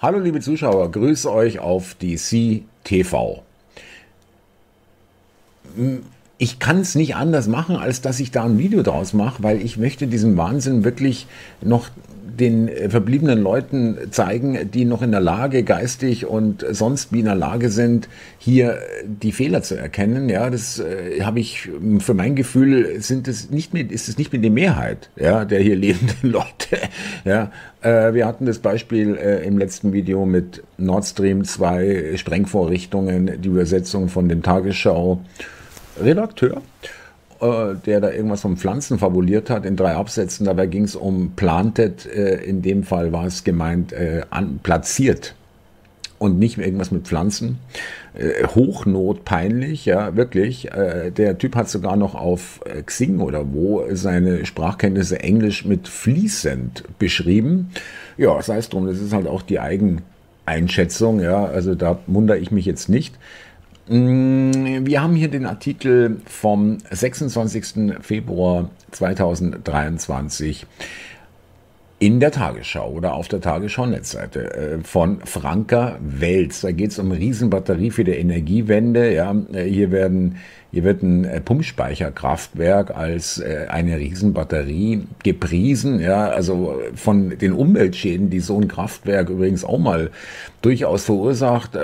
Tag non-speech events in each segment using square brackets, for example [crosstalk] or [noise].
Hallo liebe Zuschauer, grüße euch auf DC TV. Ich kann es nicht anders machen, als dass ich da ein Video draus mache, weil ich möchte diesem Wahnsinn wirklich noch den äh, verbliebenen Leuten zeigen, die noch in der Lage, geistig und sonst wie in der Lage sind, hier die Fehler zu erkennen. Ja, das äh, habe ich für mein Gefühl sind es nicht mehr, ist es nicht mehr die Mehrheit, ja, der hier lebenden [laughs] Leute. Ja, äh, wir hatten das Beispiel äh, im letzten Video mit Nord Stream 2 Sprengvorrichtungen, die Übersetzung von dem Tagesschau Redakteur äh, der da irgendwas von Pflanzen fabuliert hat in drei Absätzen. Dabei ging es um planted, äh, in dem Fall war es gemeint, äh, an, platziert und nicht irgendwas mit Pflanzen. Äh, Hochnot peinlich, ja, wirklich. Äh, der Typ hat sogar noch auf äh, Xing oder wo seine Sprachkenntnisse Englisch mit fließend beschrieben. Ja, sei es drum, das ist halt auch die Eigeneinschätzung, ja, also da wundere ich mich jetzt nicht. Mm, wir haben hier den Artikel vom 26. Februar 2023 in der Tagesschau oder auf der Tagesschau-Netzseite äh, von Franka Welz. Da geht es um Riesenbatterie für die Energiewende. Ja, äh, hier werden hier wird ein äh, Pumpspeicherkraftwerk als eine Riesenbatterie gepriesen. Ja, also von den Umweltschäden, die so ein Kraftwerk übrigens auch mal durchaus verursacht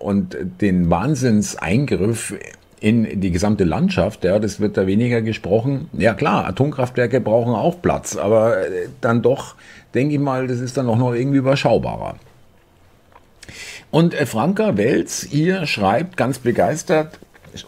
und den Wahnsinnseingriff in die gesamte Landschaft, ja, das wird da weniger gesprochen. Ja klar, Atomkraftwerke brauchen auch Platz, aber äh, dann doch, denke ich mal, das ist dann auch noch irgendwie überschaubarer. Und äh, Franka Welz hier schreibt ganz begeistert,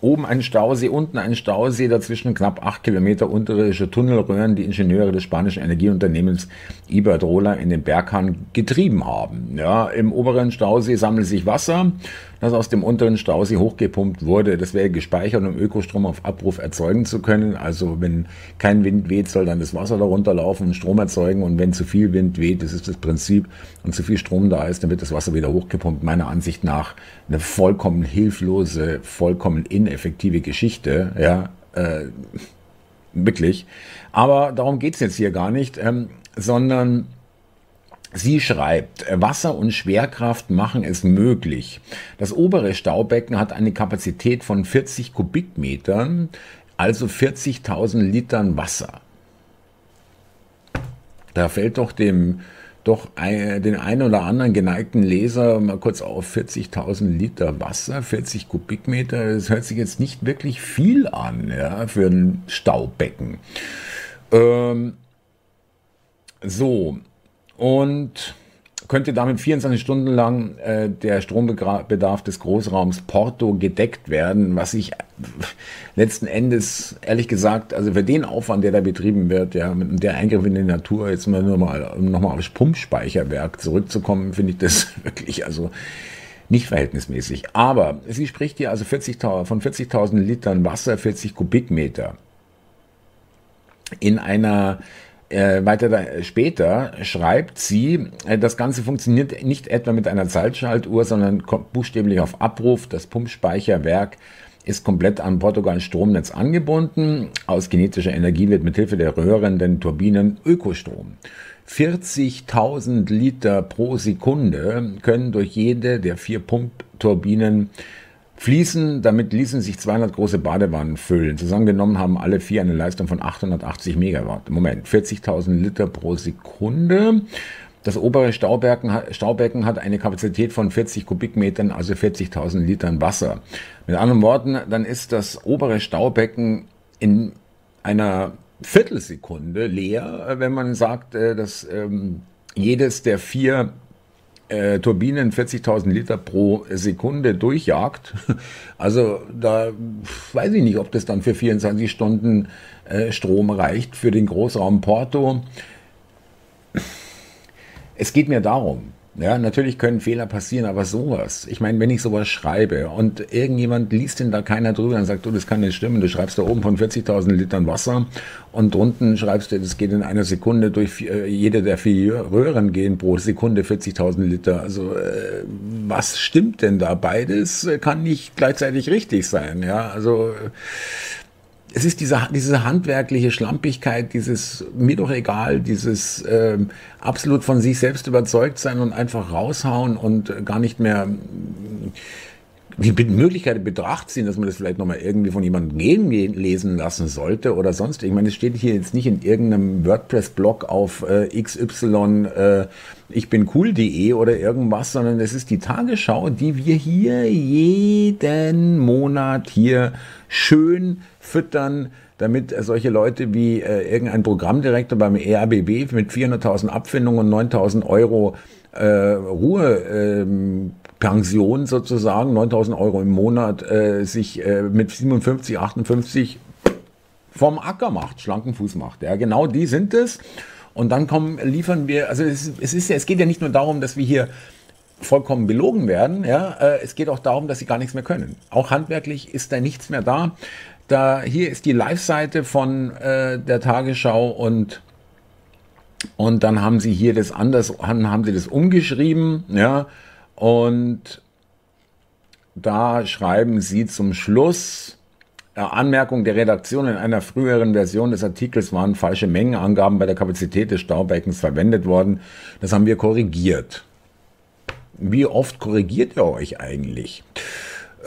Oben ein Stausee, unten ein Stausee, dazwischen knapp acht Kilometer unterirdische Tunnelröhren, die Ingenieure des spanischen Energieunternehmens Iberdrola in den Berghang getrieben haben. Ja, Im oberen Stausee sammelt sich Wasser, das aus dem unteren Stausee hochgepumpt wurde. Das wäre gespeichert, um Ökostrom auf Abruf erzeugen zu können. Also wenn kein Wind weht, soll dann das Wasser darunter laufen und Strom erzeugen. Und wenn zu viel Wind weht, das ist das Prinzip, und zu viel Strom da ist, dann wird das Wasser wieder hochgepumpt. Meiner Ansicht nach eine vollkommen hilflose, vollkommen ineffektive Geschichte. Ja, äh, wirklich. Aber darum geht's jetzt hier gar nicht, ähm, sondern Sie schreibt, Wasser und Schwerkraft machen es möglich. Das obere Staubecken hat eine Kapazität von 40 Kubikmetern, also 40.000 Litern Wasser. Da fällt doch dem doch ein, den einen oder anderen geneigten Leser mal kurz auf 40.000 Liter Wasser, 40 Kubikmeter. Das hört sich jetzt nicht wirklich viel an ja, für ein Staubecken. Ähm, so, und könnte damit 24 Stunden lang äh, der Strombedarf des Großraums Porto gedeckt werden, was ich letzten Endes, ehrlich gesagt, also für den Aufwand, der da betrieben wird, ja, mit der Eingriff in die Natur, jetzt mal nur mal, um nochmal aufs Pumpspeicherwerk zurückzukommen, finde ich das [laughs] wirklich, also nicht verhältnismäßig. Aber sie spricht hier also 40, von 40.000 Litern Wasser, 40 Kubikmeter in einer äh, weiter da, später schreibt sie, äh, das Ganze funktioniert nicht etwa mit einer Zeitschaltuhr, sondern buchstäblich auf Abruf. Das Pumpspeicherwerk ist komplett an Portugals Stromnetz angebunden. Aus kinetischer Energie wird mithilfe der röhrenden Turbinen Ökostrom. 40.000 Liter pro Sekunde können durch jede der vier Pumpturbinen fließen. Damit ließen sich 200 große Badewannen füllen. Zusammengenommen haben alle vier eine Leistung von 880 Megawatt. Moment, 40.000 Liter pro Sekunde. Das obere Staubecken, Staubecken hat eine Kapazität von 40 Kubikmetern, also 40.000 Litern Wasser. Mit anderen Worten, dann ist das obere Staubecken in einer Viertelsekunde leer, wenn man sagt, äh, dass ähm, jedes der vier äh, Turbinen 40.000 Liter pro Sekunde durchjagt. [laughs] Also da weiß ich nicht, ob das dann für 24 Stunden äh, Strom reicht für den Großraum Porto. Es geht mir darum, ja, natürlich können Fehler passieren, aber sowas. Ich meine, wenn ich sowas schreibe und irgendjemand liest denn da keiner drüber und sagt, du, das kann nicht stimmen, du schreibst da oben von 40.000 Litern Wasser und drunten schreibst du, das geht in einer Sekunde durch äh, jede der vier Röhren gehen pro Sekunde 40.000 Liter. Also äh, was stimmt denn da? Beides kann nicht gleichzeitig richtig sein. Ja, also es ist diese, diese handwerkliche Schlampigkeit, dieses mir doch egal, dieses äh, absolut von sich selbst überzeugt sein und einfach raushauen und gar nicht mehr die Möglichkeit in Betracht ziehen, dass man das vielleicht nochmal irgendwie von jemandem gehen lesen lassen sollte oder sonst. Ich meine, es steht hier jetzt nicht in irgendeinem WordPress-Blog auf äh, xy äh, ich bin cool.de oder irgendwas, sondern es ist die Tagesschau, die wir hier jeden Monat hier schön füttern, damit solche Leute wie äh, irgendein Programmdirektor beim ERBB mit 400.000 Abfindungen und 9.000 Euro äh, Ruhe ähm, Pension sozusagen, 9000 Euro im Monat, äh, sich äh, mit 57, 58 vom Acker macht, schlanken Fuß macht. Ja, genau die sind es. Und dann kommen, liefern wir, also es, es ist ja, es geht ja nicht nur darum, dass wir hier vollkommen belogen werden, ja, äh, es geht auch darum, dass sie gar nichts mehr können. Auch handwerklich ist da nichts mehr da. Da hier ist die Live-Seite von äh, der Tagesschau und und dann haben sie hier das anders, haben sie das umgeschrieben, ja, und da schreiben Sie zum Schluss, äh, Anmerkung der Redaktion in einer früheren Version des Artikels waren falsche Mengenangaben bei der Kapazität des Staubeckens verwendet worden. Das haben wir korrigiert. Wie oft korrigiert ihr euch eigentlich?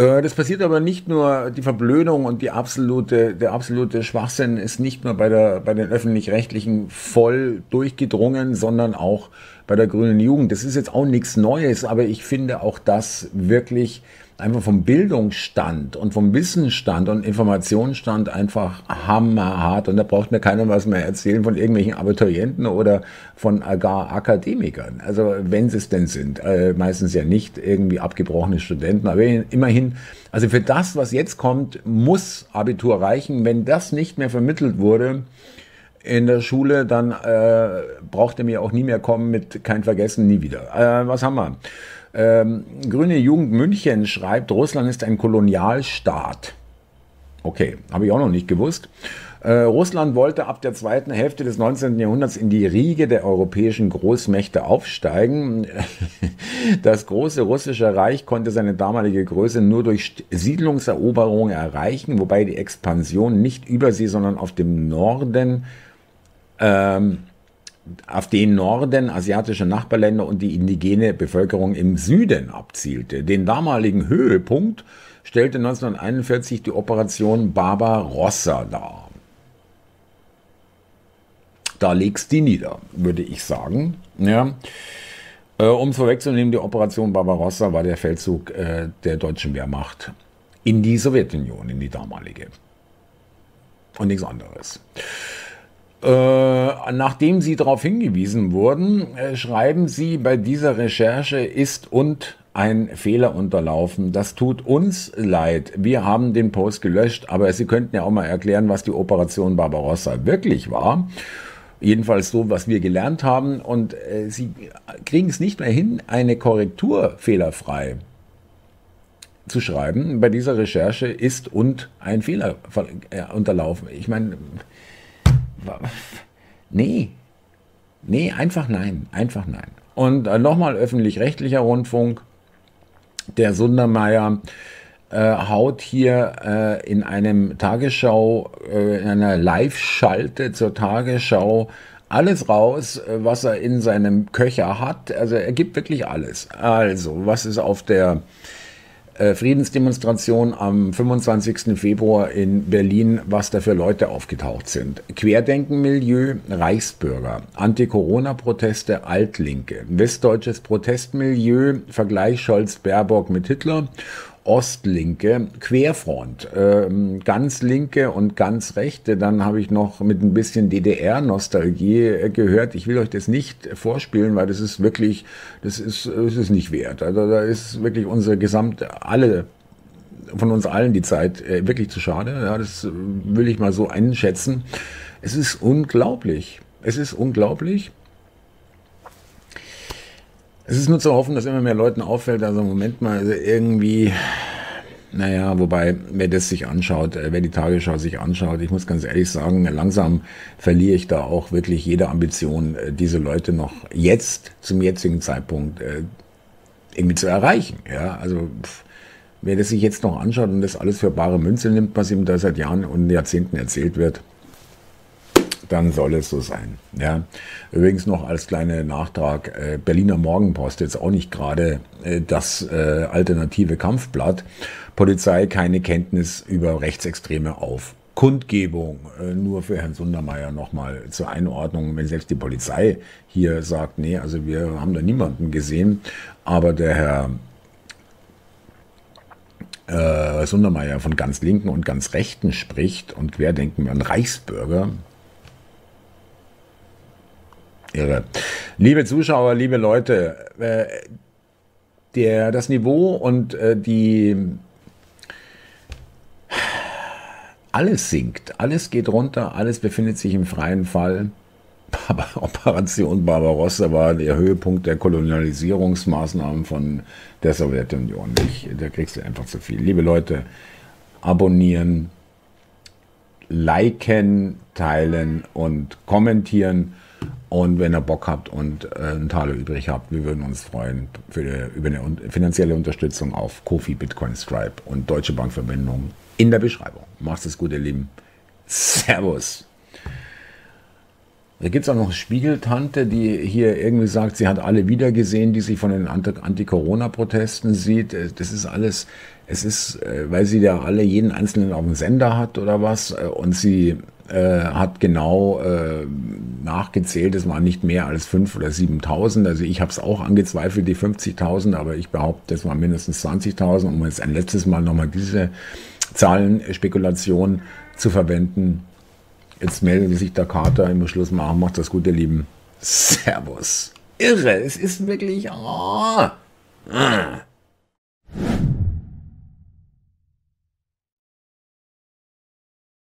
Äh, das passiert aber nicht nur, die Verblödung und die absolute, der absolute Schwachsinn ist nicht nur bei, der, bei den öffentlich-rechtlichen voll durchgedrungen, sondern auch bei der grünen Jugend. Das ist jetzt auch nichts Neues, aber ich finde auch das wirklich einfach vom Bildungsstand und vom Wissensstand und Informationsstand einfach hammerhart. Und da braucht mir keiner was mehr erzählen von irgendwelchen Abiturienten oder von gar Akademikern. Also wenn sie es denn sind, äh, meistens ja nicht irgendwie abgebrochene Studenten, aber immerhin, also für das, was jetzt kommt, muss Abitur reichen. Wenn das nicht mehr vermittelt wurde, in der Schule, dann äh, braucht er mir auch nie mehr kommen mit kein Vergessen, nie wieder. Äh, was haben wir? Ähm, Grüne Jugend München schreibt, Russland ist ein Kolonialstaat. Okay, habe ich auch noch nicht gewusst. Äh, Russland wollte ab der zweiten Hälfte des 19. Jahrhunderts in die Riege der europäischen Großmächte aufsteigen. [laughs] Das große russische Reich konnte seine damalige Größe nur durch Siedlungseroberungen erreichen, wobei die Expansion nicht über sie, sondern auf dem Norden ähm, auf den Norden, asiatische Nachbarländer und die indigene Bevölkerung im Süden abzielte. Den damaligen Höhepunkt stellte 1941 die Operation Barbarossa dar. Da legst die nieder, würde ich sagen. Ja. Äh, um es vorwegzunehmen, die Operation Barbarossa war der Feldzug äh, der deutschen Wehrmacht in die Sowjetunion, in die damalige. Und nichts anderes. Äh, nachdem Sie darauf hingewiesen wurden, äh, schreiben Sie, bei dieser Recherche ist und ein Fehler unterlaufen. Das tut uns leid. Wir haben den Post gelöscht, aber Sie könnten ja auch mal erklären, was die Operation Barbarossa wirklich war. Jedenfalls so, was wir gelernt haben. Und äh, Sie kriegen es nicht mehr hin, eine Korrektur fehlerfrei zu schreiben. Bei dieser Recherche ist und ein Fehler äh, unterlaufen. Ich meine, Nee. Nee, einfach nein. Einfach nein. Und äh, nochmal öffentlich-rechtlicher Rundfunk. Der Sundermeier äh, haut hier äh, in einem Tagesschau, äh, in einer Live-Schalte zur Tagesschau alles raus, äh, was er in seinem Köcher hat. Also er gibt wirklich alles. Also, was ist auf der äh, Friedensdemonstration am 25. Februar in Berlin, was da für Leute aufgetaucht sind. Querdenkenmilieu, Reichsbürger, Anti-Corona-Proteste, Altlinke, westdeutsches Protestmilieu, Vergleich Scholz-Baerbock mit Hitler Ostlinke, Querfront, ähm, ganz linke und ganz rechte. Dann habe ich noch mit ein bisschen DDR-Nostalgie äh, gehört. Ich will euch das nicht vorspielen, weil das ist wirklich, das ist, das ist nicht wert. Also da ist wirklich unsere gesamte, alle von uns allen die Zeit äh, wirklich zu schade. Ja, das will ich mal so einschätzen. Es ist unglaublich. Es ist unglaublich. Es ist nur zu hoffen, dass immer mehr Leuten auffällt, also Moment mal, also irgendwie, naja, wobei, wer das sich anschaut, äh, wer die Tagesschau sich anschaut, ich muss ganz ehrlich sagen, langsam verliere ich da auch wirklich jede Ambition, äh, diese Leute noch jetzt, zum jetzigen Zeitpunkt, äh, irgendwie zu erreichen. Ja, also, pff, wer das sich jetzt noch anschaut und das alles für bare Münze nimmt, was ihm da seit Jahren und Jahrzehnten erzählt wird, dann soll es so sein. Ja. Übrigens noch als kleiner Nachtrag, äh, Berliner Morgenpost, jetzt auch nicht gerade äh, das äh, alternative Kampfblatt. Polizei keine Kenntnis über Rechtsextreme auf. Kundgebung, äh, nur für Herrn Sundermeier nochmal zur Einordnung, wenn selbst die Polizei hier sagt, nee, also wir haben da niemanden gesehen, aber der Herr äh, Sundermeier von ganz Linken und ganz Rechten spricht und Querdenken an Reichsbürger, Irre. Liebe Zuschauer, liebe Leute, äh, der, das Niveau und äh, die alles sinkt, alles geht runter, alles befindet sich im freien Fall. [laughs] Operation Barbarossa war der Höhepunkt der Kolonialisierungsmaßnahmen von der Sowjetunion. Ich, da kriegst du einfach zu viel. Liebe Leute, abonnieren, liken, teilen und kommentieren. Und wenn ihr Bock habt und äh, einen Taler übrig habt, wir würden uns freuen für über eine finanzielle Unterstützung auf Kofi, Bitcoin, Stripe und Deutsche Bankverbindung in der Beschreibung. Macht es gut, ihr Lieben. Servus. Da gibt es auch noch Spiegeltante, die hier irgendwie sagt, sie hat alle wiedergesehen, die sich von den Anti-Corona-Protesten sieht. Äh, das ist alles, es ist, äh, weil sie da alle jeden Einzelnen auf dem Sender hat oder was äh, und sie äh, hat genau äh, nachgezählt, es waren nicht mehr als 5.000 oder 7.000. Also ich habe es auch angezweifelt, die 50.000, aber ich behaupte, es waren mindestens 20.000. Um jetzt ein letztes Mal nochmal diese Zahlenspekulation zu verwenden. Jetzt meldet sich der Kater, im Schluss machen. Macht das gut, ihr Lieben. Servus. Irre, es ist wirklich... Oh. Ah.